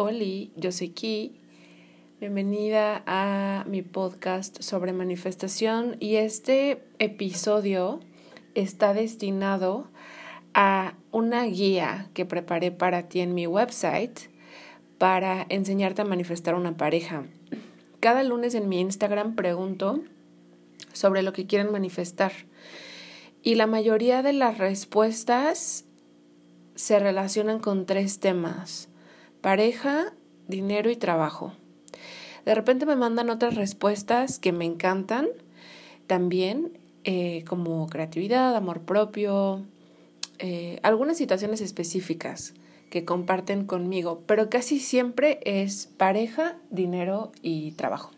Hola, yo soy Ki. Bienvenida a mi podcast sobre manifestación y este episodio está destinado a una guía que preparé para ti en mi website para enseñarte a manifestar una pareja. Cada lunes en mi Instagram pregunto sobre lo que quieren manifestar y la mayoría de las respuestas se relacionan con tres temas pareja, dinero y trabajo. De repente me mandan otras respuestas que me encantan también, eh, como creatividad, amor propio, eh, algunas situaciones específicas que comparten conmigo, pero casi siempre es pareja, dinero y trabajo.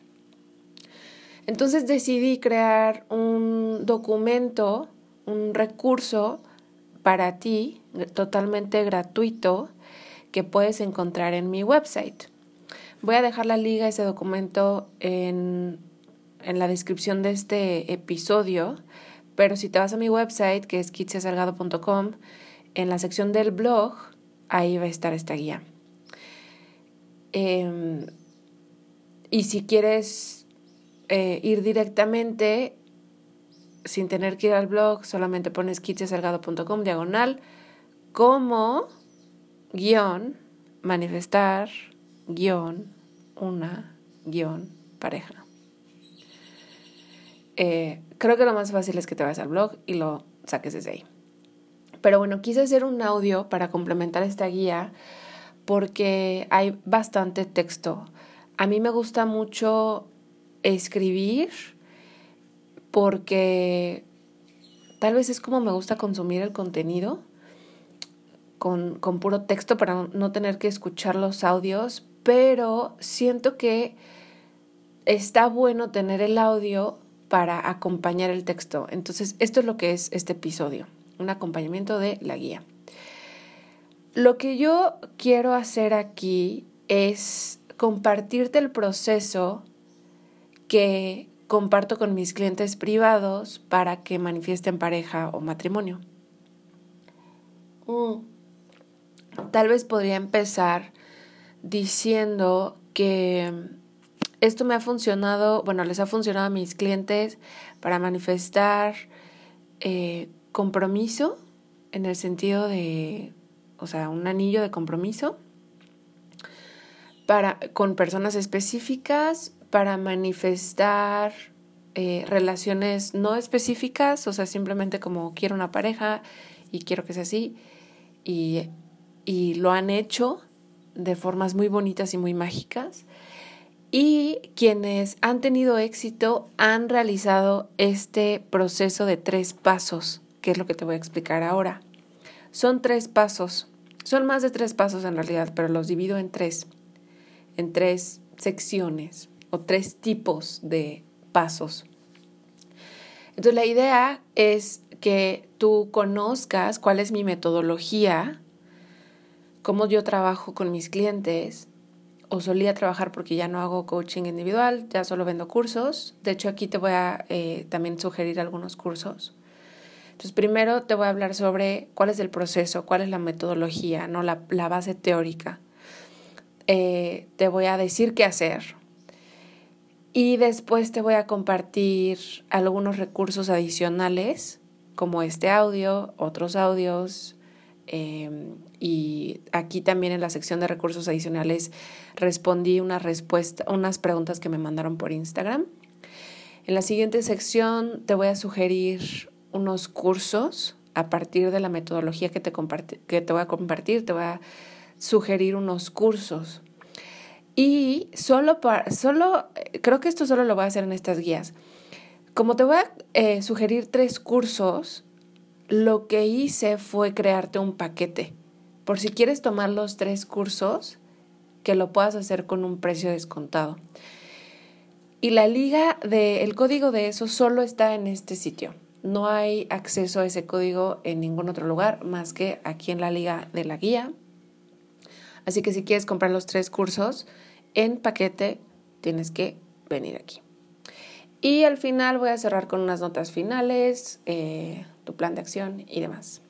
Entonces decidí crear un documento, un recurso para ti, totalmente gratuito, que puedes encontrar en mi website. Voy a dejar la liga ese documento en, en la descripción de este episodio, pero si te vas a mi website, que es kitsiasalgado.com, en la sección del blog, ahí va a estar esta guía. Em, y si quieres eh, ir directamente, sin tener que ir al blog, solamente pones kitsiasalgado.com diagonal, como guion, manifestar, guion, una, guion, pareja. Eh, creo que lo más fácil es que te vayas al blog y lo saques desde ahí. Pero bueno, quise hacer un audio para complementar esta guía porque hay bastante texto. A mí me gusta mucho escribir porque tal vez es como me gusta consumir el contenido con, puro texto para no tener que escuchar los audios, pero siento que está bueno tener el audio para acompañar el texto. Entonces, esto es lo que es este episodio, un acompañamiento de la guía. Lo que yo quiero hacer aquí es compartirte el proceso que comparto con mis clientes privados para que manifiesten pareja o matrimonio. Mm. Tal vez podría empezar diciendo que esto me ha funcionado, bueno, les ha funcionado a mis clientes para manifestar eh, compromiso en el sentido de, o sea, un anillo de compromiso para, con personas específicas para manifestar eh, relaciones no específicas, o sea, simplemente como quiero una pareja y quiero que sea así, y y lo han hecho de formas muy bonitas y muy mágicas. Y quienes han tenido éxito han realizado este proceso de tres pasos, que es lo que te voy a explicar ahora. Son tres pasos, son más de tres pasos en realidad, pero los divido en tres, en tres secciones o tres tipos de pasos. Entonces la idea es que tú conozcas cuál es mi metodología cómo yo trabajo con mis clientes o solía trabajar porque ya no hago coaching individual, ya solo vendo cursos. De hecho, aquí te voy a eh, también sugerir algunos cursos. Entonces, primero te voy a hablar sobre cuál es el proceso, cuál es la metodología, ¿no? la, la base teórica. Eh, te voy a decir qué hacer. Y después te voy a compartir algunos recursos adicionales, como este audio, otros audios, Em, y aquí también en la sección de recursos adicionales respondí una respuesta, unas preguntas que me mandaron por Instagram. En la siguiente sección te voy a sugerir unos cursos a partir de la metodología que te, que te voy a compartir. Te voy a sugerir unos cursos. Y solo, para, solo, creo que esto solo lo voy a hacer en estas guías. Como te voy a eh, sugerir tres cursos, lo que hice fue crearte un paquete. Por si quieres tomar los tres cursos, que lo puedas hacer con un precio descontado. Y la liga de el código de eso solo está en este sitio. No hay acceso a ese código en ningún otro lugar más que aquí en la liga de la guía. Así que si quieres comprar los tres cursos en paquete, tienes que venir aquí. Y al final voy a cerrar con unas notas finales, eh, tu plan de acción y demás.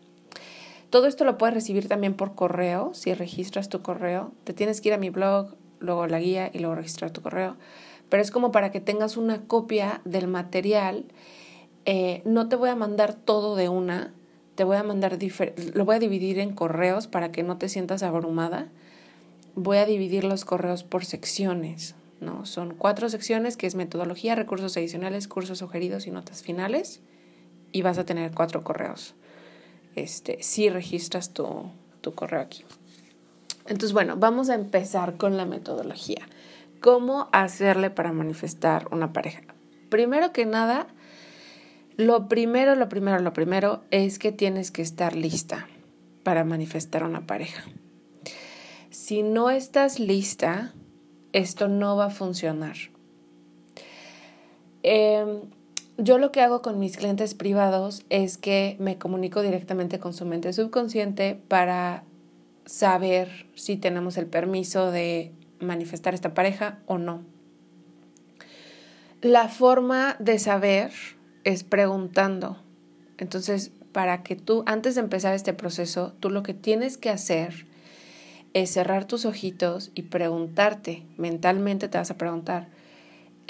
Todo esto lo puedes recibir también por correo, si registras tu correo. Te tienes que ir a mi blog, luego la guía y luego registrar tu correo. Pero es como para que tengas una copia del material. Eh, no te voy a mandar todo de una, te voy a mandar, lo voy a dividir en correos para que no te sientas abrumada. Voy a dividir los correos por secciones, ¿no? Son cuatro secciones que es metodología, recursos adicionales, cursos sugeridos y notas finales. Y vas a tener cuatro correos. Este, si registras tu, tu correo aquí. Entonces, bueno, vamos a empezar con la metodología. ¿Cómo hacerle para manifestar una pareja? Primero que nada, lo primero, lo primero, lo primero es que tienes que estar lista para manifestar una pareja. Si no estás lista, esto no va a funcionar. Em, yo lo que hago con mis clientes privados es que me comunico directamente con su mente subconsciente para saber si tenemos el permiso de manifestar esta pareja o no. La forma de saber es preguntando. Entonces, para que tú, antes de empezar este proceso, tú lo que tienes que hacer es cerrar tus ojitos y preguntarte, mentalmente te vas a preguntar,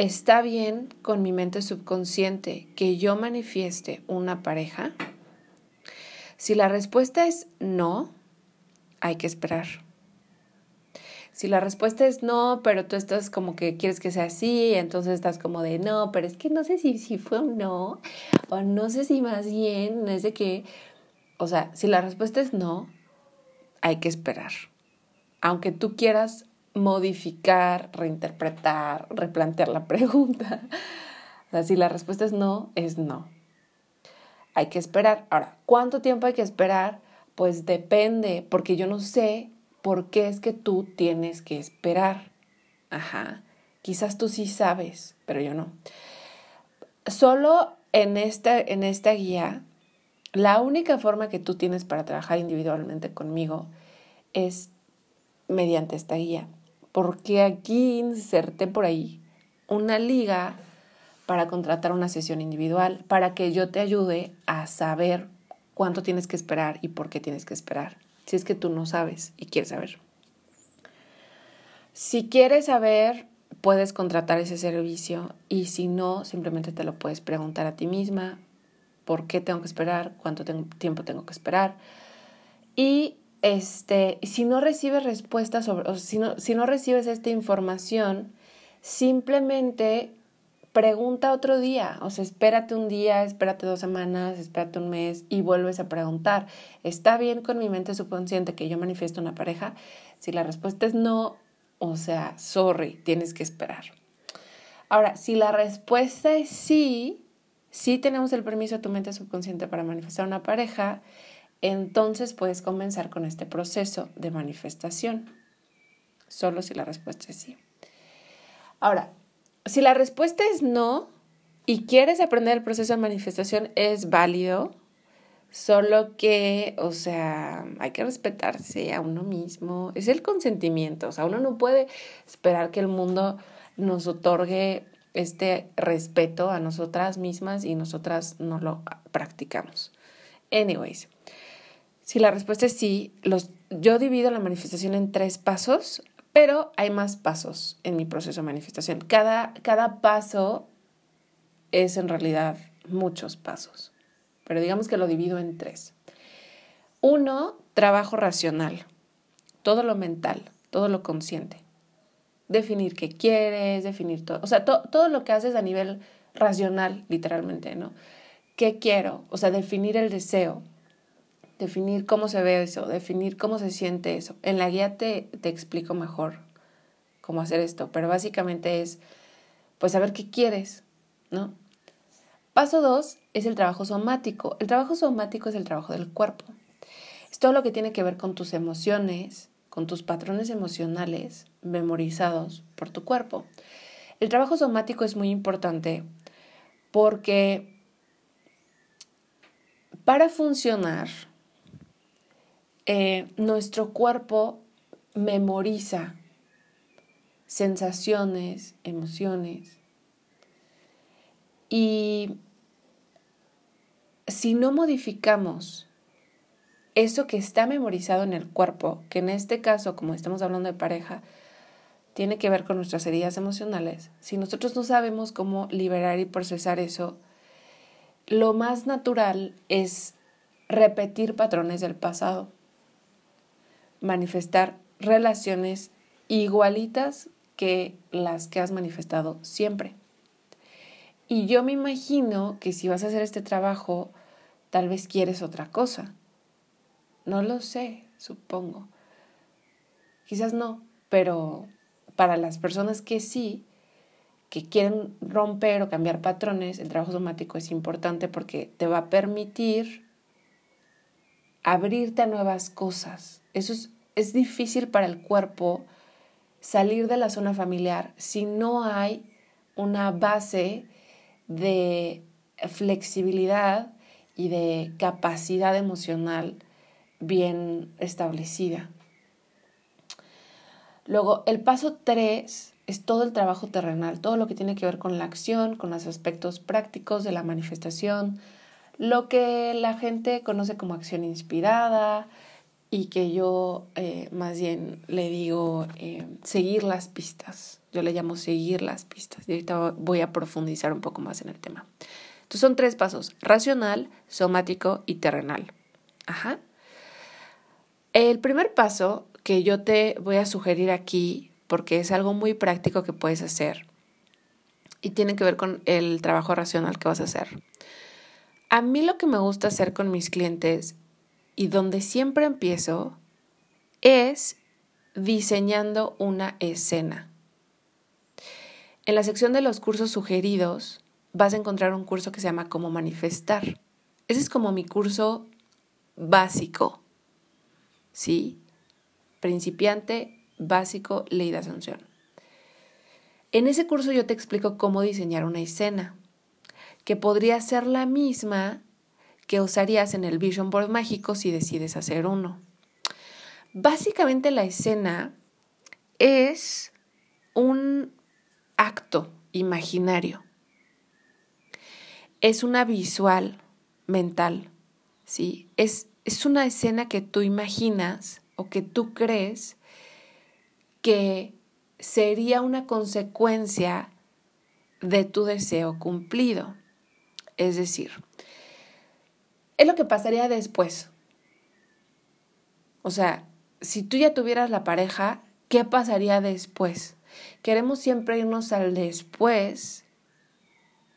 ¿está bien con mi mente subconsciente que yo manifieste una pareja? Si la respuesta es no, hay que esperar. Si la respuesta es no, pero tú estás como que quieres que sea así, entonces estás como de no, pero es que no sé si, si fue un no, o no sé si más bien es de que, o sea, si la respuesta es no, hay que esperar. Aunque tú quieras modificar, reinterpretar, replantear la pregunta. O sea, si la respuesta es no, es no. Hay que esperar. Ahora, ¿cuánto tiempo hay que esperar? Pues depende, porque yo no sé por qué es que tú tienes que esperar. Ajá, quizás tú sí sabes, pero yo no. Solo en esta, en esta guía, la única forma que tú tienes para trabajar individualmente conmigo es mediante esta guía. Porque aquí inserté por ahí una liga para contratar una sesión individual, para que yo te ayude a saber cuánto tienes que esperar y por qué tienes que esperar si es que tú no sabes y quieres saber. Si quieres saber, puedes contratar ese servicio y si no, simplemente te lo puedes preguntar a ti misma, ¿por qué tengo que esperar? ¿Cuánto tiempo tengo que esperar? Y este, si no recibes respuestas sobre, o si no, si no recibes esta información, simplemente pregunta otro día, o sea, espérate un día, espérate dos semanas, espérate un mes y vuelves a preguntar, ¿está bien con mi mente subconsciente que yo manifiesto una pareja? Si la respuesta es no, o sea, sorry, tienes que esperar. Ahora, si la respuesta es sí, sí tenemos el permiso de tu mente subconsciente para manifestar una pareja, entonces puedes comenzar con este proceso de manifestación, solo si la respuesta es sí. Ahora, si la respuesta es no y quieres aprender el proceso de manifestación, es válido, solo que, o sea, hay que respetarse a uno mismo. Es el consentimiento, o sea, uno no puede esperar que el mundo nos otorgue este respeto a nosotras mismas y nosotras no lo practicamos. Anyways, si la respuesta es sí, los, yo divido la manifestación en tres pasos. Pero hay más pasos en mi proceso de manifestación. Cada, cada paso es en realidad muchos pasos, pero digamos que lo divido en tres. Uno, trabajo racional, todo lo mental, todo lo consciente. Definir qué quieres, definir todo, o sea, todo lo que haces a nivel racional, literalmente, ¿no? ¿Qué quiero? O sea, definir el deseo, definir cómo se ve eso, definir cómo se siente eso. En la guía te, te explico mejor cómo hacer esto, pero básicamente es, pues, saber qué quieres, ¿no? Paso dos es el trabajo somático. El trabajo somático es el trabajo del cuerpo. Es todo lo que tiene que ver con tus emociones, con tus patrones emocionales memorizados por tu cuerpo. El trabajo somático es muy importante porque para funcionar eh, nuestro cuerpo memoriza sensaciones, emociones. Y si no modificamos eso que está memorizado en el cuerpo, que en este caso, como estamos hablando de pareja, tiene que ver con nuestras heridas emocionales, si nosotros no sabemos cómo liberar y procesar eso, lo más natural es repetir patrones del pasado, manifestar relaciones igualitas que las que has manifestado siempre. Y yo me imagino que si vas a hacer este trabajo, tal vez quieres otra cosa. No lo sé, supongo. Quizás no, pero para las personas que sí, que quieren romper o cambiar patrones, el trabajo somático es importante porque te va a permitir abrirte a nuevas cosas. Eso es, es difícil para el cuerpo salir de la zona familiar si no hay una base de flexibilidad y de capacidad emocional bien establecida. Luego, el paso 3 es todo el trabajo terrenal, todo lo que tiene que ver con la acción, con los aspectos prácticos de la manifestación, lo que la gente conoce como acción inspirada y que yo eh, más bien le digo eh, seguir las pistas. Yo le llamo seguir las pistas y ahorita voy a profundizar un poco más en el tema. Entonces son tres pasos, racional, somático y terrenal. Ajá. El primer paso que yo te voy a sugerir aquí, porque es algo muy práctico que puedes hacer y tiene que ver con el trabajo racional que vas a hacer. A mí lo que me gusta hacer con mis clientes y donde siempre empiezo es diseñando una escena. En la sección de los cursos sugeridos vas a encontrar un curso que se llama Cómo manifestar. Ese es como mi curso básico. ¿Sí? principiante, básico, ley de asunción. En ese curso yo te explico cómo diseñar una escena, que podría ser la misma que usarías en el Vision Board mágico si decides hacer uno. Básicamente la escena es un acto imaginario. Es una visual mental, ¿sí? Es, es una escena que tú imaginas o que tú crees que sería una consecuencia de tu deseo cumplido. Es decir, es lo que pasaría después. O sea, si tú ya tuvieras la pareja, ¿qué pasaría después? Queremos siempre irnos al después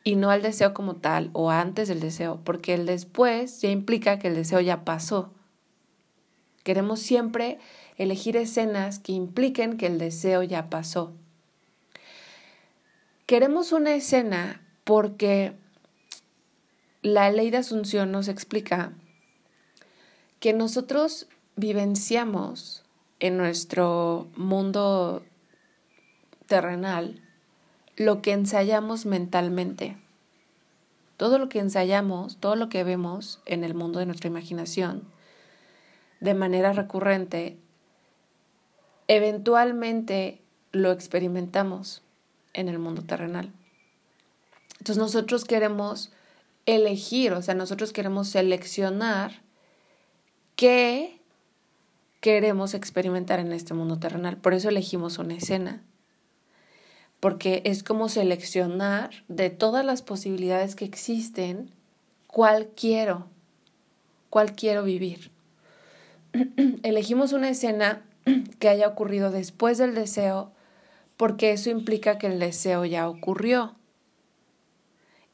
y no al deseo como tal o antes del deseo, porque el después ya implica que el deseo ya pasó. Queremos siempre elegir escenas que impliquen que el deseo ya pasó. Queremos una escena porque la ley de Asunción nos explica que nosotros vivenciamos en nuestro mundo terrenal lo que ensayamos mentalmente. Todo lo que ensayamos, todo lo que vemos en el mundo de nuestra imaginación, de manera recurrente, eventualmente lo experimentamos en el mundo terrenal. Entonces nosotros queremos elegir, o sea, nosotros queremos seleccionar qué queremos experimentar en este mundo terrenal. Por eso elegimos una escena, porque es como seleccionar de todas las posibilidades que existen cuál quiero, cuál quiero vivir. elegimos una escena que haya ocurrido después del deseo porque eso implica que el deseo ya ocurrió.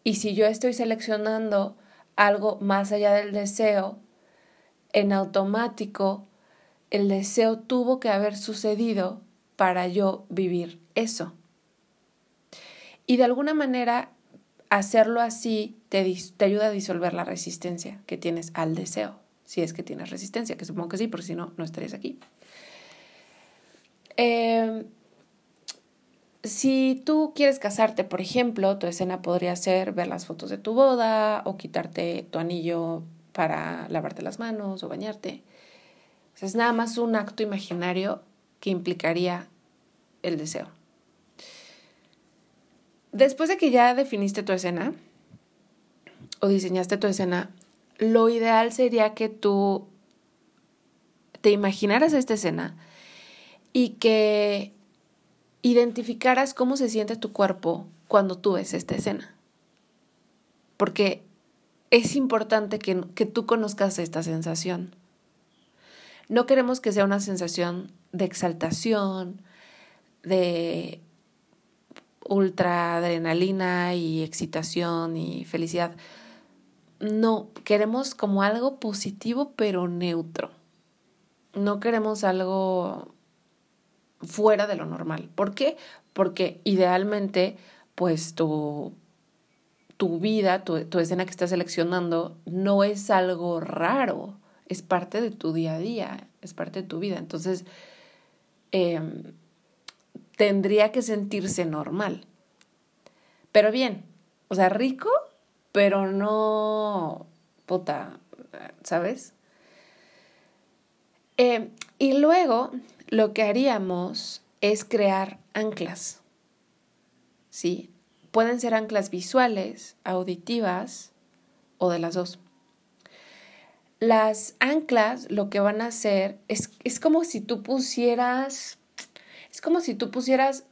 Y si yo estoy seleccionando algo más allá del deseo, en automático el deseo tuvo que haber sucedido para yo vivir eso. Y de alguna manera hacerlo así te, ayuda a disolver la resistencia que tienes al deseo si es que tienes resistencia, que supongo que sí, porque si no, no estarías aquí. Em, si tú quieres casarte, por ejemplo, tu escena podría ser ver las fotos de tu boda o quitarte tu anillo para lavarte las manos o bañarte. es nada más un acto imaginario que implicaría el deseo. Después de que ya definiste tu escena o diseñaste tu escena, lo ideal sería que tú te imaginaras esta escena y que identificaras cómo se siente tu cuerpo cuando tú ves esta escena. Porque es importante que, que tú conozcas esta sensación. No queremos que sea una sensación de exaltación, de ultra adrenalina y excitación y felicidad. No, queremos como algo positivo pero neutro. No queremos algo fuera de lo normal. ¿Por qué? Porque idealmente, pues tu, tu vida, tu, tu escena que estás seleccionando, no es algo raro es parte de tu día a día, es parte de tu vida. Entonces, em, tendría que sentirse normal. Pero bien, o sea, rico, pero no puta, ¿sabes? Em, y luego lo que haríamos es crear anclas. ¿Sí? Pueden ser anclas visuales, auditivas o de las dos. Las anclas lo que van a hacer es, es como si tú pusieras, es como si tú pusieras,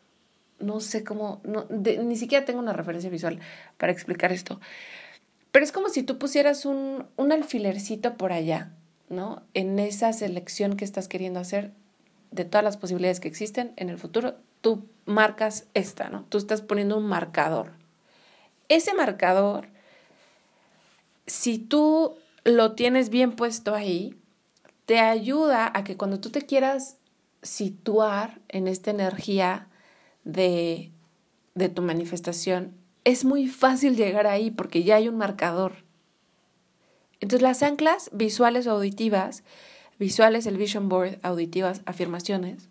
no sé cómo, ni siquiera tengo una referencia visual para explicar esto, pero es como si tú pusieras un, un alfilercito por allá, ¿no? En esa selección que estás queriendo hacer de todas las posibilidades que existen en el futuro, tú marcas esta, ¿no? Tú estás poniendo un marcador. Ese marcador, si tú lo tienes bien puesto ahí, te ayuda a que cuando tú te quieras situar en esta energía de, de tu manifestación, es muy fácil llegar ahí porque ya hay un marcador. Entonces las anclas visuales o auditivas, visuales, el vision board, auditivas, afirmaciones,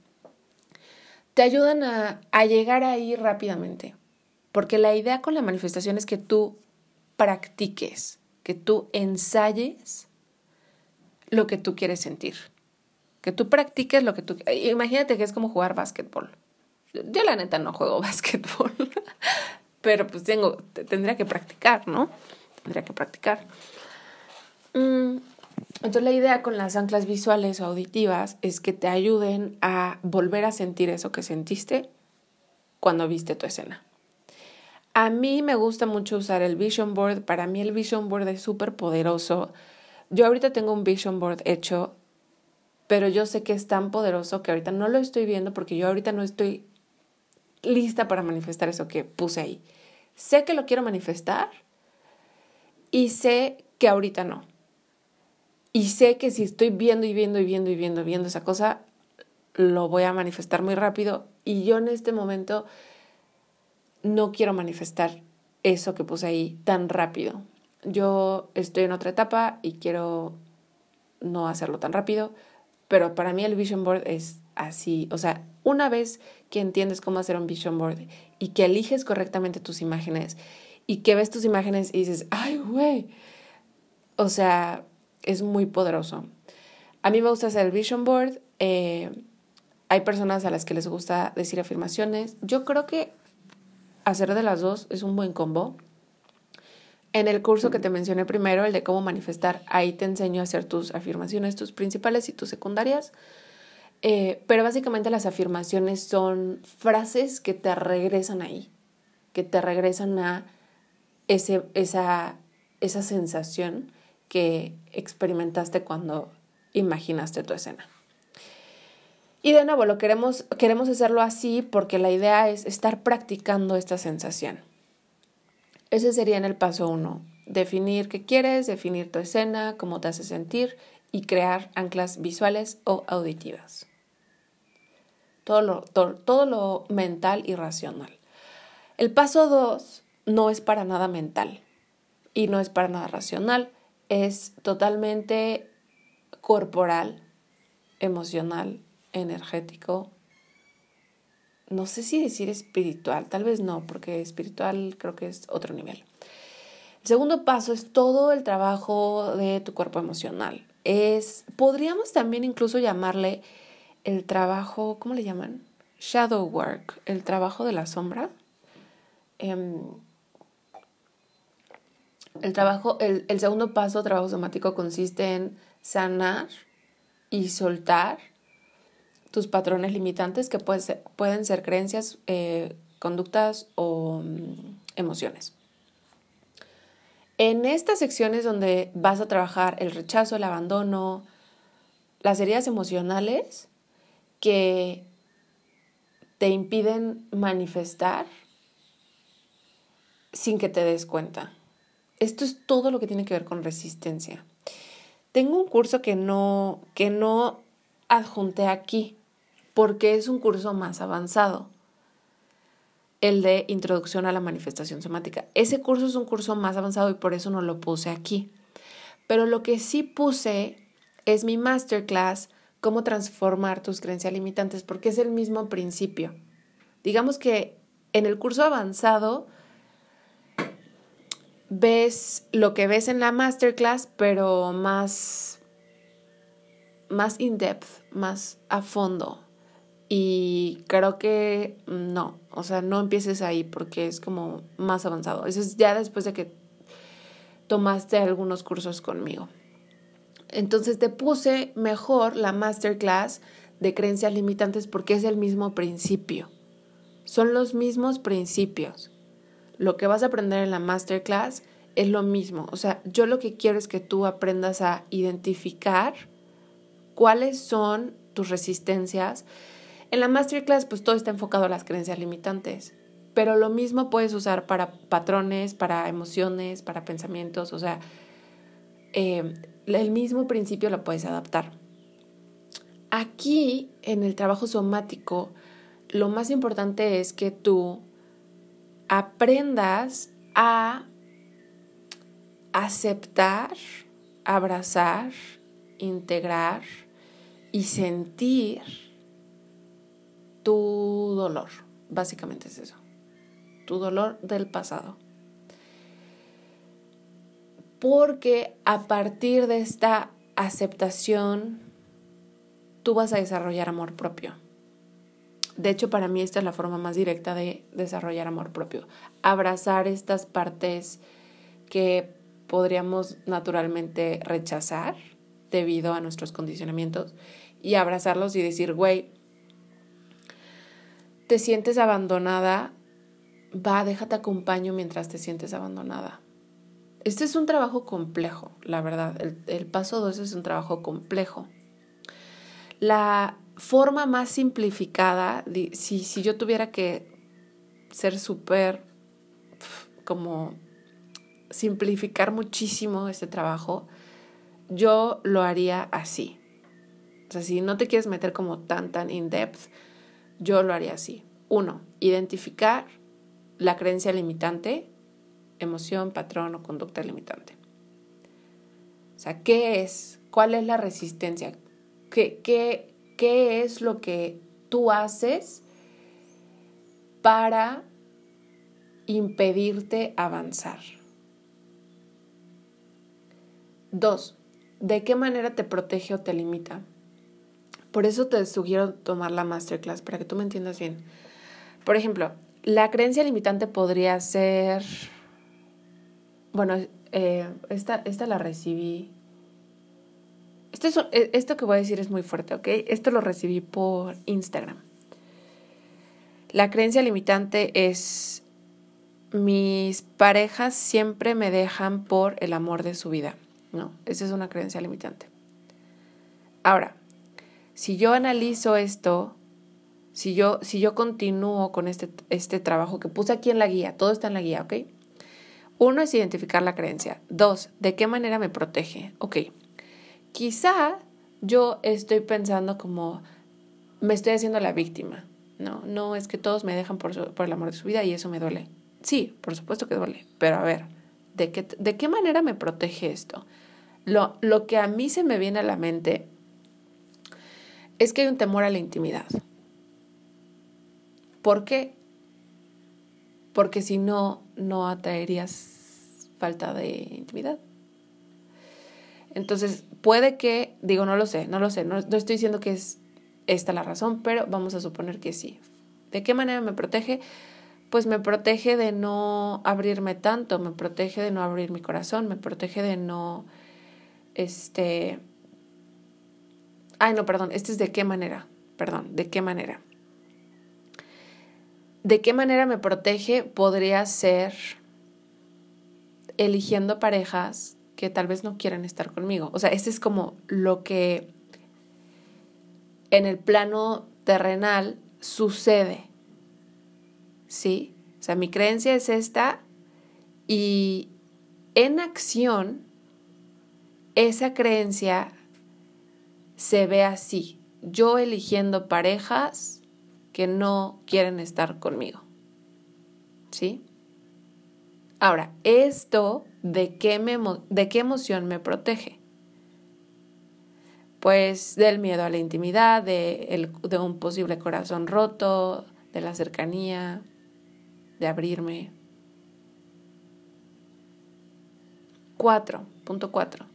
te ayudan a, a llegar ahí rápidamente. Porque la idea con la manifestación es que tú practiques, que tú ensayes lo que tú quieres sentir. Que tú practiques lo que tú... Imagínate que es como jugar básquetbol. Yo la neta no juego básquetbol, pero pues tengo, tendría que practicar, ¿no? Tendría que practicar. Mm, entonces la idea con las anclas visuales o auditivas es que te ayuden a volver a sentir eso que sentiste cuando viste tu escena. A mí me gusta mucho usar el Vision Board. Para mí el Vision Board es súper poderoso. Yo ahorita tengo un Vision Board hecho, pero yo sé que es tan poderoso que ahorita no lo estoy viendo porque yo ahorita no estoy lista para manifestar eso que puse ahí. Sé que lo quiero manifestar y sé que ahorita no. Y sé que si estoy viendo y viendo y viendo y viendo viendo esa cosa, lo voy a manifestar muy rápido. Y yo en este momento no quiero manifestar eso que puse ahí tan rápido. Yo estoy en otra etapa y quiero no hacerlo tan rápido, pero para mí el vision board es así, o sea, una vez que entiendes cómo hacer un vision board y que eliges correctamente tus imágenes y que ves tus imágenes y dices, ay, güey, o sea, es muy poderoso. A mí me gusta hacer el vision board. Eh, hay personas a las que les gusta decir afirmaciones. Yo creo que hacer de las dos es un buen combo. En el curso que te mencioné primero, el de cómo manifestar, ahí te enseño a hacer tus afirmaciones, tus principales y tus secundarias. Eh, pero básicamente las afirmaciones son frases que te regresan ahí, que te regresan a ese, esa, esa sensación que experimentaste cuando imaginaste tu escena. Y de nuevo, lo queremos, queremos hacerlo así porque la idea es estar practicando esta sensación. Ese sería en el paso uno. Definir qué quieres, definir tu escena, cómo te hace sentir y crear anclas visuales o auditivas. Todo lo, todo, lo mental y racional. El paso dos no es para nada mental y no es para nada racional, es totalmente corporal, emocional energético, no sé si decir espiritual, tal vez no, porque espiritual creo que es otro nivel. El segundo paso es todo el trabajo de tu cuerpo emocional. Es, podríamos también incluso llamarle el trabajo, ¿cómo le llaman? Shadow work, el trabajo de la sombra. Em, el trabajo, el, segundo paso, trabajo somático, consiste en sanar y soltar tus patrones limitantes que pueden ser creencias, eh, conductas o mm, emociones. En estas secciones donde vas a trabajar el rechazo, el abandono, las heridas emocionales que te impiden manifestar sin que te des cuenta. Esto es todo lo que tiene que ver con resistencia. Tengo un curso que no, que no adjunté aquí porque es un curso más avanzado el de Introducción a la Manifestación Somática. Ese curso es un curso más avanzado y por eso no lo puse aquí. Pero lo que sí puse es mi masterclass, cómo transformar tus creencias limitantes, porque es el mismo principio. Digamos que en el curso avanzado ves lo que ves en la masterclass, pero más, más in depth, más a fondo, y creo que no, o sea, no empieces ahí porque es como más avanzado. Eso es ya después de que tomaste algunos cursos conmigo. Entonces te puse mejor la masterclass de creencias limitantes porque es el mismo principio. Son los mismos principios. Lo que vas a aprender en la masterclass es lo mismo. O sea, yo lo que quiero es que tú aprendas a identificar cuáles son tus resistencias en la masterclass, pues todo está enfocado a las creencias limitantes, pero lo mismo puedes usar para patrones, para emociones, para pensamientos, o sea, eh, el mismo principio lo puedes adaptar. Aquí, en el trabajo somático, lo más importante es que tú aprendas a aceptar, abrazar, integrar y sentir tu dolor. Básicamente es eso. Tu dolor del pasado. Porque a partir de esta aceptación, tú vas a desarrollar amor propio. De hecho, para mí esta es la forma más directa de desarrollar amor propio. Abrazar estas partes que podríamos naturalmente rechazar debido a nuestros condicionamientos y abrazarlos y decir, güey, te sientes abandonada, va, déjate acompaño mientras te sientes abandonada. Este es un trabajo complejo, la verdad. El, paso 2 es un trabajo complejo. La forma más simplificada, si, si yo tuviera que ser súper como simplificar muchísimo este trabajo, yo lo haría así. O sea, si no te quieres meter como tan, tan in depth, yo lo haría así. Uno, identificar la creencia limitante, emoción, patrón o conducta limitante. O sea, ¿qué es? ¿Cuál es la resistencia? ¿Qué, qué, qué es lo que tú haces para impedirte avanzar? Dos, ¿de qué manera te protege o te limita? Por eso te sugiero tomar la masterclass, para que tú me entiendas bien. Por ejemplo, la creencia limitante podría ser, bueno, eh, esta, esta la recibí. Esto, eh, esto que voy a decir es muy fuerte, ¿ok? Esto lo recibí por Instagram. La creencia limitante es mis parejas siempre me dejan por el amor de su vida. No, esa es una creencia limitante. Ahora, si yo analizo esto, si yo, si yo continúo con este, este trabajo que puse aquí en la guía, todo está en la guía, ¿ok? Uno es identificar la creencia. Dos, ¿de qué manera me protege? Ok, quizá yo estoy pensando como me estoy haciendo la víctima. No, no es que todos me dejan por, por el amor de su vida y eso me duele. Sí, por supuesto que duele, pero a ver, ¿de qué, de qué manera me protege esto? Lo, lo que a mí se me viene a la mente es que hay un temor a la intimidad. ¿Por qué? Porque si no, no atraerías falta de intimidad. Entonces, puede que, digo, no lo sé, no lo sé, no, estoy diciendo que es esta la razón, pero vamos a suponer que sí. ¿De qué manera me protege? Pues me protege de no abrirme tanto, me protege de no abrir mi corazón, me protege de no, este, Ay, no, perdón, este es de qué manera. Perdón, ¿de qué manera? ¿De qué manera me protege? Podría ser eligiendo parejas que tal vez no quieran estar conmigo. O sea, este es como lo que en el plano terrenal sucede. ¿Sí? O sea, mi creencia es esta y en acción esa creencia se ve así. Yo eligiendo parejas que no quieren estar conmigo. ¿Sí? Ahora, ¿esto de qué, de qué emoción me protege? Pues del miedo a la intimidad, de, de un posible corazón roto, de la cercanía, de abrirme. Cuatro, punto cuatro.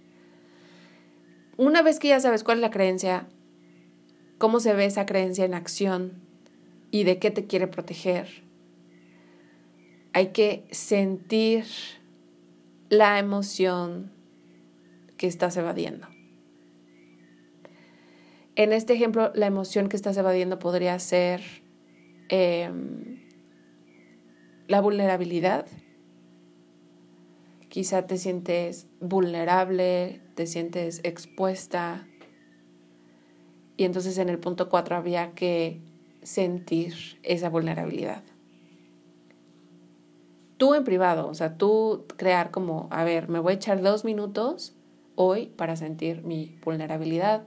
Una vez que ya sabes cuál es la creencia, cómo se ve esa creencia en acción y de qué te quiere proteger, hay que sentir la emoción que estás evadiendo. En este ejemplo, la emoción que estás evadiendo podría ser em, la vulnerabilidad. Quizá te sientes vulnerable, te sientes expuesta. Y entonces en el punto 4 había que sentir esa vulnerabilidad. Tú en privado, o sea, tú crear como, a ver, me voy a echar dos minutos hoy para sentir mi vulnerabilidad,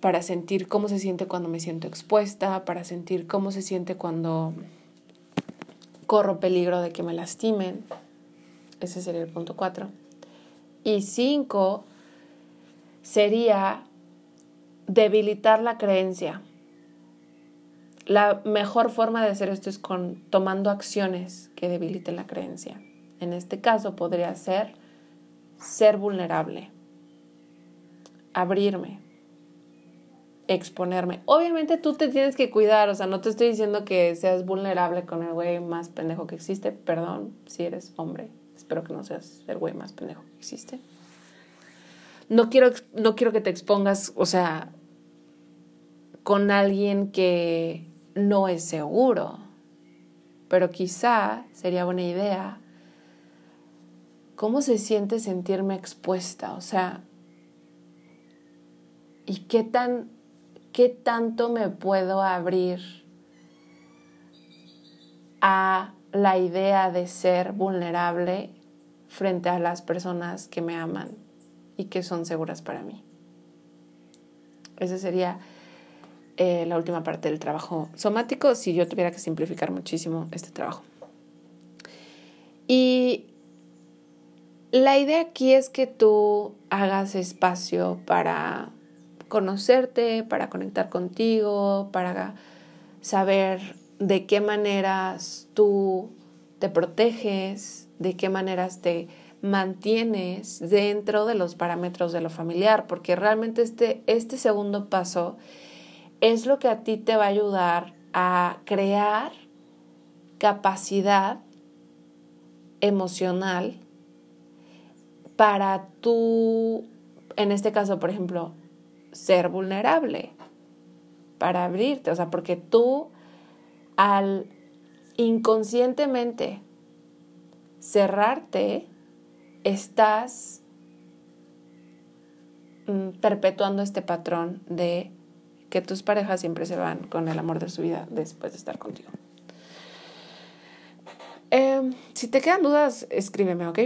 para sentir cómo se siente cuando me siento expuesta, para sentir cómo se siente cuando corro peligro de que me lastimen. Ese sería el punto 4. Y 5 sería debilitar la creencia. La mejor forma de hacer esto es con tomando acciones que debiliten la creencia. En este caso podría ser ser vulnerable, abrirme, exponerme. Obviamente tú te tienes que cuidar, o sea, no te estoy diciendo que seas vulnerable con el güey más pendejo que existe, perdón si eres hombre, espero que no seas el güey más pendejo que existe. No quiero, no quiero que te expongas, o sea, con alguien que no es seguro, pero quizá sería buena idea. ¿Cómo se siente sentirme expuesta? O sea, ¿y qué tan ¿qué tanto me puedo abrir a la idea de ser vulnerable frente a las personas que me aman y que son seguras para mí? Esa sería eh, la última parte del trabajo somático si yo tuviera que simplificar muchísimo este trabajo. Y la idea aquí es que tú hagas espacio para conocerte, para conectar contigo, para saber de qué maneras tú te proteges, de qué maneras te mantienes dentro de los parámetros de lo familiar, porque realmente este, este segundo paso es lo que a ti te va a ayudar a crear capacidad emocional para tú, en este caso, por ejemplo, ser vulnerable, para abrirte, o sea, porque tú al inconscientemente cerrarte, estás mm, perpetuando este patrón de que tus parejas siempre se van con el amor de su vida después de estar contigo. Em, si te quedan dudas, escríbeme, ¿ok?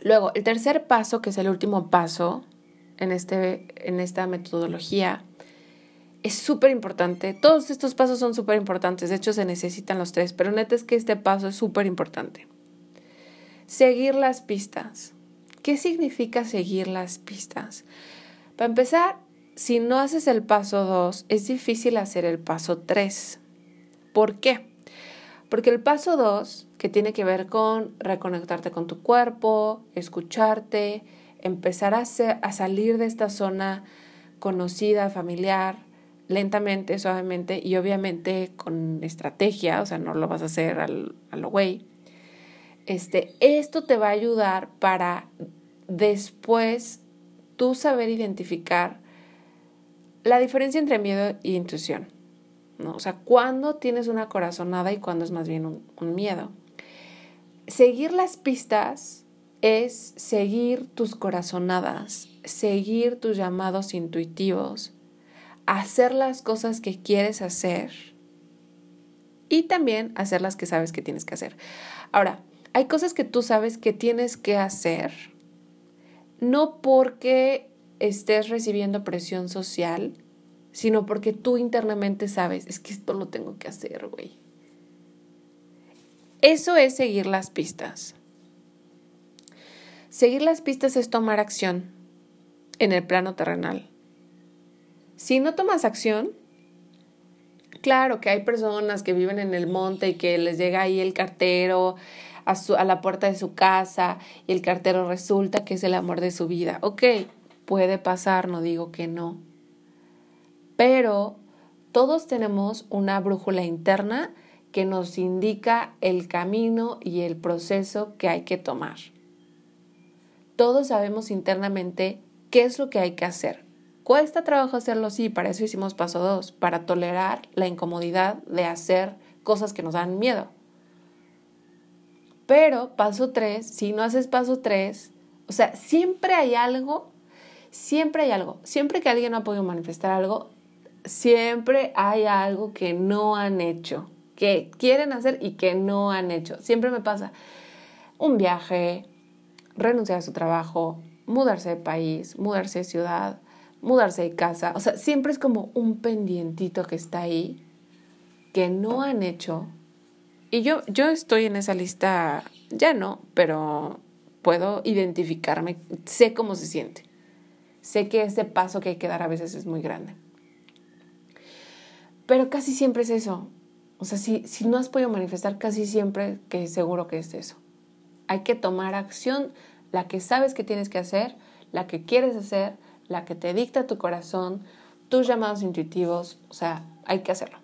Luego, el tercer paso, que es el último paso, en, este, en esta metodología es súper importante. Todos estos pasos son súper importantes. De hecho, se necesitan los tres. Pero neta es que este paso es súper importante. Seguir las pistas. ¿Qué significa seguir las pistas? Para empezar, si no haces el paso 2, es difícil hacer el paso 3. ¿Por qué? Porque el paso 2, que tiene que ver con reconectarte con tu cuerpo, escucharte, empezar a, salir de esta zona conocida, familiar, lentamente, suavemente y obviamente con estrategia, o sea, no lo vas a hacer al, a lo güey. Este, esto te va a ayudar para después tú saber identificar la diferencia entre miedo e intuición. ¿no? O sea, cuando tienes una corazonada y cuando es más bien un miedo. Seguir las pistas es seguir tus corazonadas, seguir tus llamados intuitivos, hacer las cosas que quieres hacer y también hacer las que sabes que tienes que hacer. Ahora, hay cosas que tú sabes que tienes que hacer, no porque estés recibiendo presión social, sino porque tú internamente sabes, es que esto lo tengo que hacer, güey. Eso es seguir las pistas. Seguir las pistas es tomar acción en el plano terrenal. Si no tomas acción, claro que hay personas que viven en el monte y que les llega ahí el cartero a, a la puerta de su casa y el cartero resulta que es el amor de su vida. Ok, puede pasar, no digo que no pero todos tenemos una brújula interna que nos indica el camino y el proceso que hay que tomar. Todos sabemos internamente qué es lo que hay que hacer. ¿Cuesta trabajo hacerlo? Sí, para eso hicimos paso dos, para tolerar la incomodidad de hacer cosas que nos dan miedo. Pero paso tres, si no haces paso tres, o sea, siempre hay algo, siempre hay algo, siempre que alguien no ha podido manifestar algo, siempre hay algo que no han hecho, que quieren hacer y que no han hecho. Siempre me pasa un viaje, renunciar a su trabajo, mudarse de país, mudarse de ciudad, mudarse de casa. O sea, siempre es como un pendientito que está ahí que no han hecho. Y yo, yo estoy en esa lista, ya no, pero puedo identificarme, sé cómo se siente. Sé que ese paso que hay que dar a veces es muy grande. Pero casi siempre es eso. O sea, si, si no has podido manifestar, casi siempre que seguro que es eso. Hay que tomar acción, la que sabes que tienes que hacer, la que quieres hacer, la que te dicta tu corazón, tus llamados intuitivos, o sea, hay que hacerlo.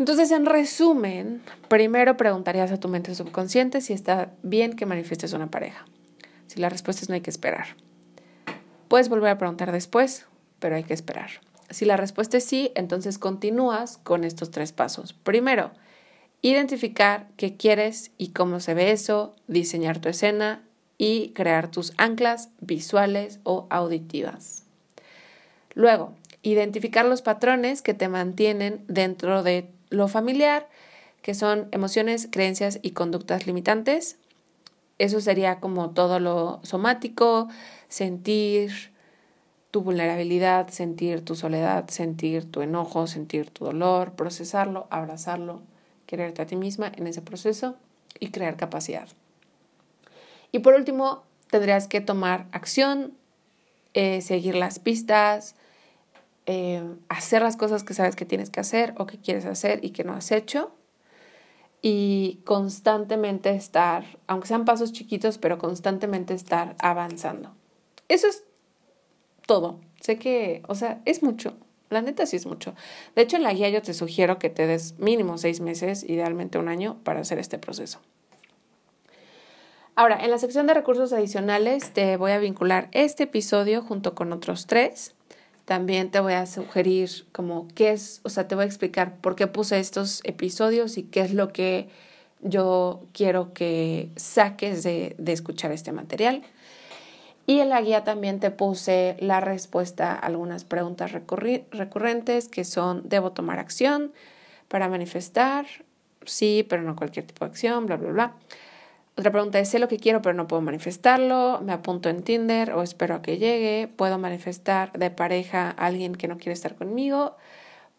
Entonces, en resumen, primero preguntarías a tu mente subconsciente si está bien que manifiestes una pareja. Si la respuesta es no hay que esperar. Puedes volver a preguntar después, pero hay que esperar. Si la respuesta es sí, entonces continúas con estos tres pasos. Primero, identificar qué quieres y cómo se ve eso, diseñar tu escena y crear tus anclas visuales o auditivas. Luego, identificar los patrones que te mantienen dentro de lo familiar, que son emociones, creencias y conductas limitantes. Eso sería como todo lo somático, sentir, tu vulnerabilidad, sentir tu soledad, sentir tu enojo, sentir tu dolor, procesarlo, abrazarlo, quererte a ti misma en ese proceso y crear capacidad. Y por último, tendrías que tomar acción, eh, seguir las pistas, eh, hacer las cosas que sabes que tienes que hacer o que quieres hacer y que no has hecho. Y constantemente estar, aunque sean pasos chiquitos, pero constantemente estar avanzando. Eso es todo. Sé que, o sea, es mucho. La neta sí es mucho. De hecho, en la guía yo te sugiero que te des mínimo seis meses, idealmente un año, para hacer este proceso. Ahora, en la sección de recursos adicionales te voy a vincular este episodio junto con otros tres. También te voy a sugerir como qué es, o sea, te voy a explicar por qué puse estos episodios y qué es lo que yo quiero que saques de, de escuchar este material. Y en la guía también te puse la respuesta a algunas preguntas recurrentes que son, ¿debo tomar acción para manifestar? Sí, pero no cualquier tipo de acción, bla, bla, bla. Otra pregunta es, sé lo que quiero pero no puedo manifestarlo, me apunto en Tinder o espero a que llegue, puedo manifestar de pareja a alguien que no quiere estar conmigo,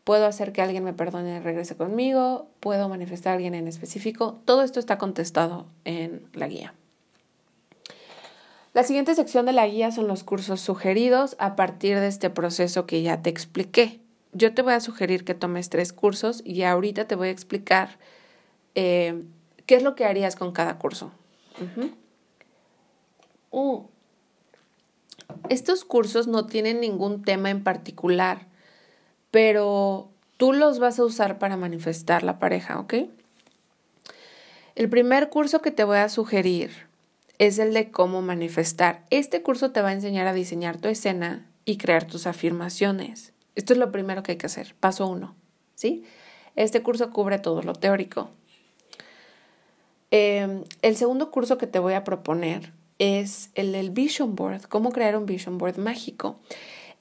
puedo hacer que alguien me perdone y regrese conmigo, puedo manifestar a alguien en específico. Todo esto está contestado en la guía. La siguiente sección de la guía son los cursos sugeridos a partir de este proceso que ya te expliqué. Yo te voy a sugerir que tomes tres cursos y ahorita te voy a explicar eh, qué es lo que harías con cada curso. Estos cursos no tienen ningún tema en particular, pero tú los vas a usar para manifestar la pareja, ¿ok? El primer curso que te voy a sugerir es el de cómo manifestar. Este curso te va a enseñar a diseñar tu escena y crear tus afirmaciones. Esto es lo primero que hay que hacer. Paso uno. ¿Sí? Este curso cubre todo lo teórico. Em, el segundo curso que te voy a proponer es el del Vision Board, cómo crear un Vision Board mágico.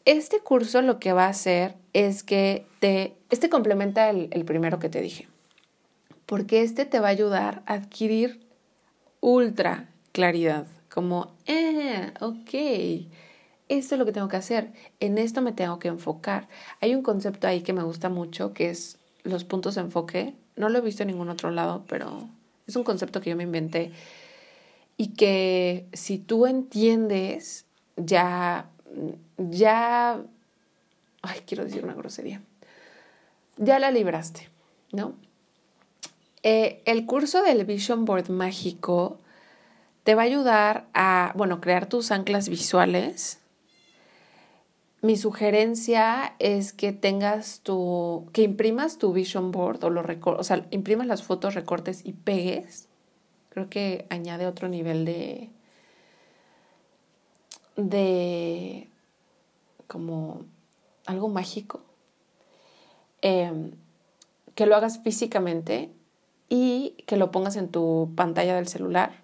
Este curso lo que va a hacer es que te, este complementa el, el primero que te dije, porque este te va a ayudar a adquirir ultra claridad, como, eh, ok, esto es lo que tengo que hacer, en esto me tengo que enfocar. Hay un concepto ahí que me gusta mucho, que es los puntos de enfoque. No lo he visto en ningún otro lado, pero es un concepto que yo me inventé y que si tú entiendes, ya, ya, ay, quiero decir una grosería, ya la libraste, ¿no? Eh, el curso del Vision Board mágico te va a ayudar a, bueno, crear tus anclas visuales. Mi sugerencia es que tengas tu, que imprimas tu Vision Board o lo o sea, imprimas las fotos, recortes y pegues. Creo que añade otro nivel de, de, como algo mágico. Em, que lo hagas físicamente y que lo pongas en tu pantalla del celular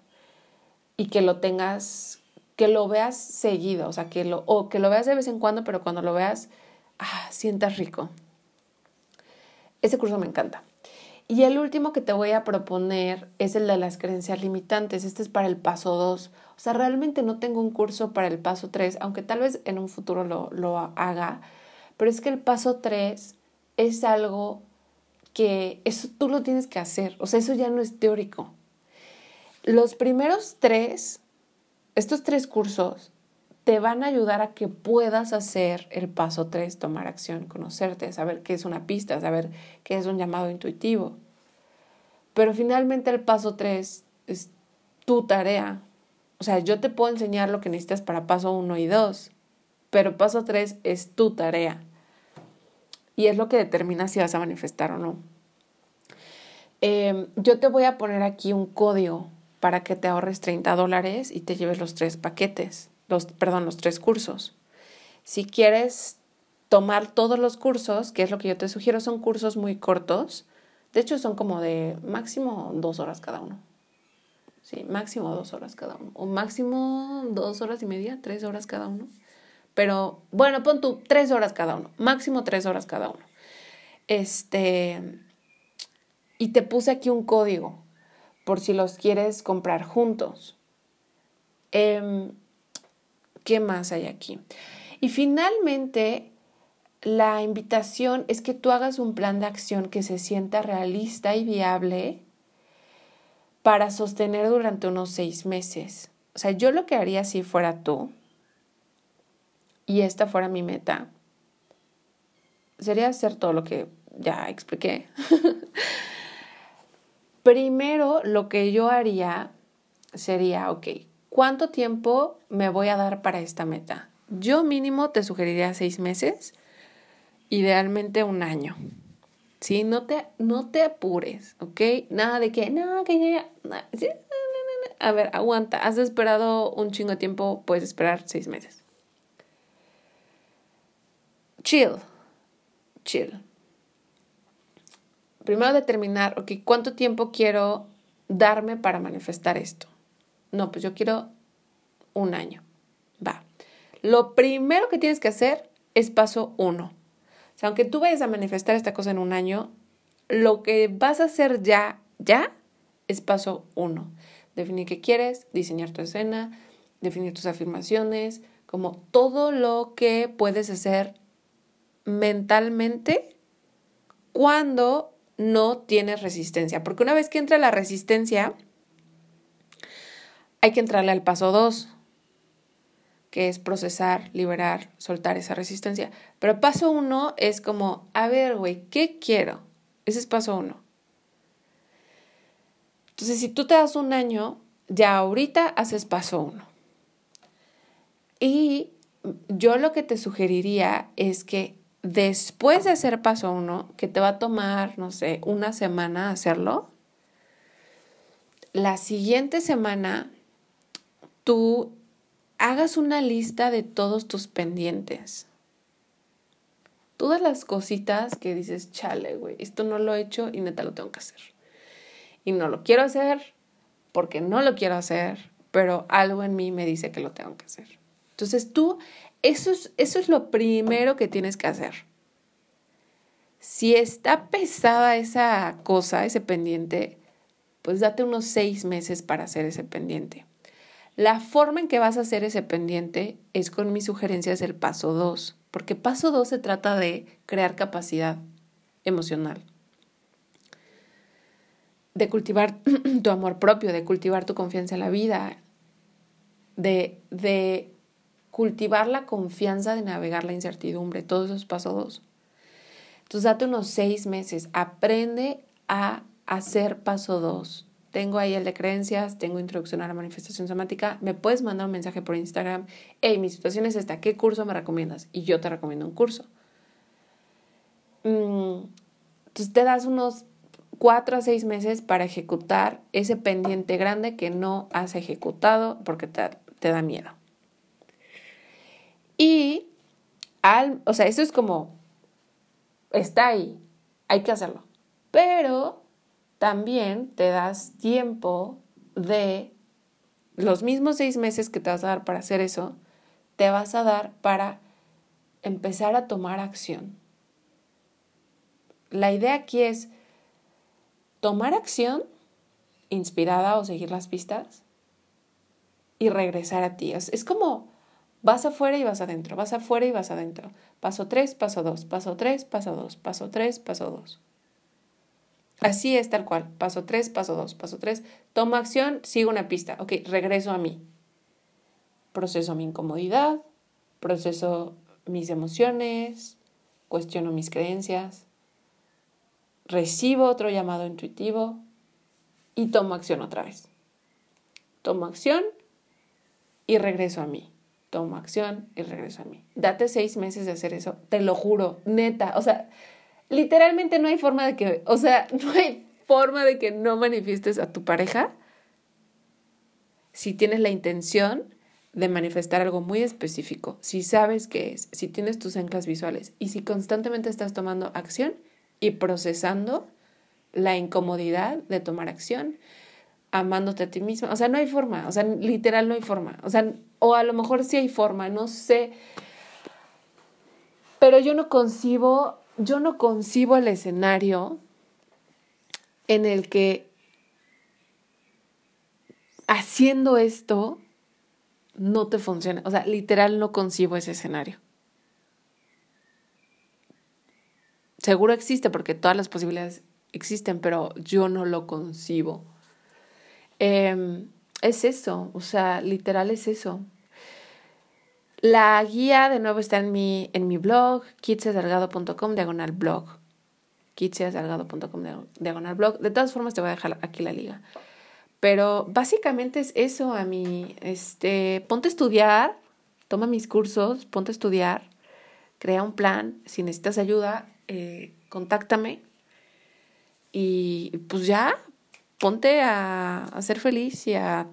y que lo tengas, que lo veas seguido, o sea, que lo, o que lo veas de vez en cuando, pero cuando lo veas, ah, sientas rico. Ese curso me encanta. Y el último que te voy a proponer es el de las creencias limitantes. Este es para el paso 2. O sea, realmente no tengo un curso para el paso 3, aunque tal vez en un futuro lo, lo haga. Pero es que el paso 3 es algo que eso tú lo tienes que hacer. O sea, eso ya no es teórico. Los primeros tres, estos tres cursos, te van a ayudar a que puedas hacer el paso tres, tomar acción, conocerte, saber qué es una pista, saber qué es un llamado intuitivo. Pero finalmente el paso tres es tu tarea. O sea, yo te puedo enseñar lo que necesitas para paso uno y dos, pero paso tres es tu tarea. Y es lo que determina si vas a manifestar o no. Em, yo te voy a poner aquí un código para que te ahorres 30 dólares y te lleves los tres paquetes, los, perdón, los tres cursos. Si quieres tomar todos los cursos, que es lo que yo te sugiero, son cursos muy cortos. De hecho, son como de máximo dos horas cada uno. Sí, máximo dos horas cada uno. O máximo dos horas y media, tres horas cada uno. Pero bueno, pon tú tres horas cada uno. Máximo tres horas cada uno. Este. Y te puse aquí un código por si los quieres comprar juntos. Em, ¿Qué más hay aquí? Y finalmente, la invitación es que tú hagas un plan de acción que se sienta realista y viable para sostener durante unos seis meses. O sea, yo lo que haría si fuera tú y esta fuera mi meta, sería hacer todo lo que ya expliqué. Primero, lo que yo haría sería, ok, ¿cuánto tiempo me voy a dar para esta meta? Yo mínimo te sugeriría seis meses, idealmente un año. ¿Sí? No te, no te apures, ¿ok? Nada de que, no, que ya, ya. A ver, aguanta. Has esperado un chingo de tiempo, puedes esperar seis meses. Chill. Chill primero determinar, ok, ¿cuánto tiempo quiero darme para manifestar esto? No, pues yo quiero un año. Va. Lo primero que tienes que hacer es paso uno. O sea, aunque tú vayas a manifestar esta cosa en un año, lo que vas a hacer ya, ya, es paso uno. Definir qué quieres, diseñar tu escena, definir tus afirmaciones, como todo lo que puedes hacer mentalmente cuando no tienes resistencia. Porque una vez que entra la resistencia, hay que entrarle al paso 2, que es procesar, liberar, soltar esa resistencia. Pero paso 1 es como, a ver, güey, ¿qué quiero? Ese es paso 1. Entonces, si tú te das un año, ya ahorita haces paso 1. Y yo lo que te sugeriría es que después de hacer paso uno, que te va a tomar, no sé, una semana hacerlo, la siguiente semana tú hagas una lista de todos tus pendientes. Todas las cositas que dices, chale, güey, esto no lo he hecho y neta lo tengo que hacer. Y no lo quiero hacer porque no lo quiero hacer, pero algo en mí me dice que lo tengo que hacer. Entonces tú, eso es, eso es lo primero que tienes que hacer. Si está pesada esa cosa, ese pendiente, pues date unos seis meses para hacer ese pendiente. La forma en que vas a hacer ese pendiente es con mis sugerencias del paso 2, porque paso 2 se trata de crear capacidad emocional, de cultivar tu amor propio, de cultivar tu confianza en la vida, de, de cultivar la confianza de navegar la incertidumbre, todo eso es paso 2. Entonces date unos seis meses, aprende a hacer paso 2 tengo ahí el de creencias, tengo introducción a la manifestación somática, me puedes mandar un mensaje por Instagram, hey, mi situación es esta, ¿qué curso me recomiendas? Y yo te recomiendo un curso. Mm, entonces te das unos cuatro a seis meses para ejecutar ese pendiente grande que no has ejecutado porque te, te da miedo. Y, o sea, eso es como, está ahí, hay que hacerlo. Pero también te das tiempo de los mismos seis meses que te vas a dar para hacer eso, te vas a dar para empezar a tomar acción. La idea aquí es tomar acción inspirada o seguir las pistas y regresar a ti. Es, como vas afuera y vas adentro, vas afuera y vas adentro. Paso tres, paso dos, paso tres, paso dos, paso tres, paso dos. Así es tal cual. Paso 3, paso 2, paso 3. Tomo acción, sigo una pista. Ok, regreso a mí. Proceso mi incomodidad, proceso mis emociones, cuestiono mis creencias, recibo otro llamado intuitivo y tomo acción otra vez. Tomo acción y regreso a mí. Tomo acción y regreso a mí. Date seis meses de hacer eso, te lo juro, neta. O sea, literalmente no hay forma de que, o sea, no hay forma de que no manifiestes a tu pareja si tienes la intención de manifestar algo muy específico, si sabes qué es, si tienes tus anclas visuales y si constantemente estás tomando acción y procesando la incomodidad de tomar acción, amándote a ti misma. O sea, no hay forma, o sea, literal no hay forma. O sea, o a lo mejor sí hay forma, no sé. Pero yo no concibo yo no concibo el escenario en el que haciendo esto no te funciona. O sea, literal no concibo ese escenario. Seguro existe porque todas las posibilidades existen, pero yo no lo concibo. Em, es eso, o sea, literal es eso. La guía de nuevo está en mi, en mi blog, kitsesalgado.com diagonal blog. kitsesalgado.com diagonal blog. De todas formas te voy a dejar aquí la liga. Pero básicamente es eso a mí. Este, ponte a estudiar, toma mis cursos, ponte a estudiar, crea un plan. Si necesitas ayuda, eh, contáctame. Y pues ya, ponte a, ser feliz y a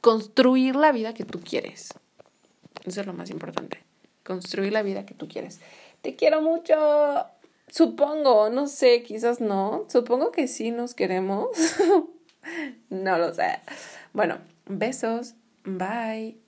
construir la vida que tú quieres. Eso es lo más importante. Construir la vida que tú quieres. Te quiero mucho. Supongo, no sé, quizás no. Supongo que sí nos queremos. no lo sé. Bueno, besos. Bye.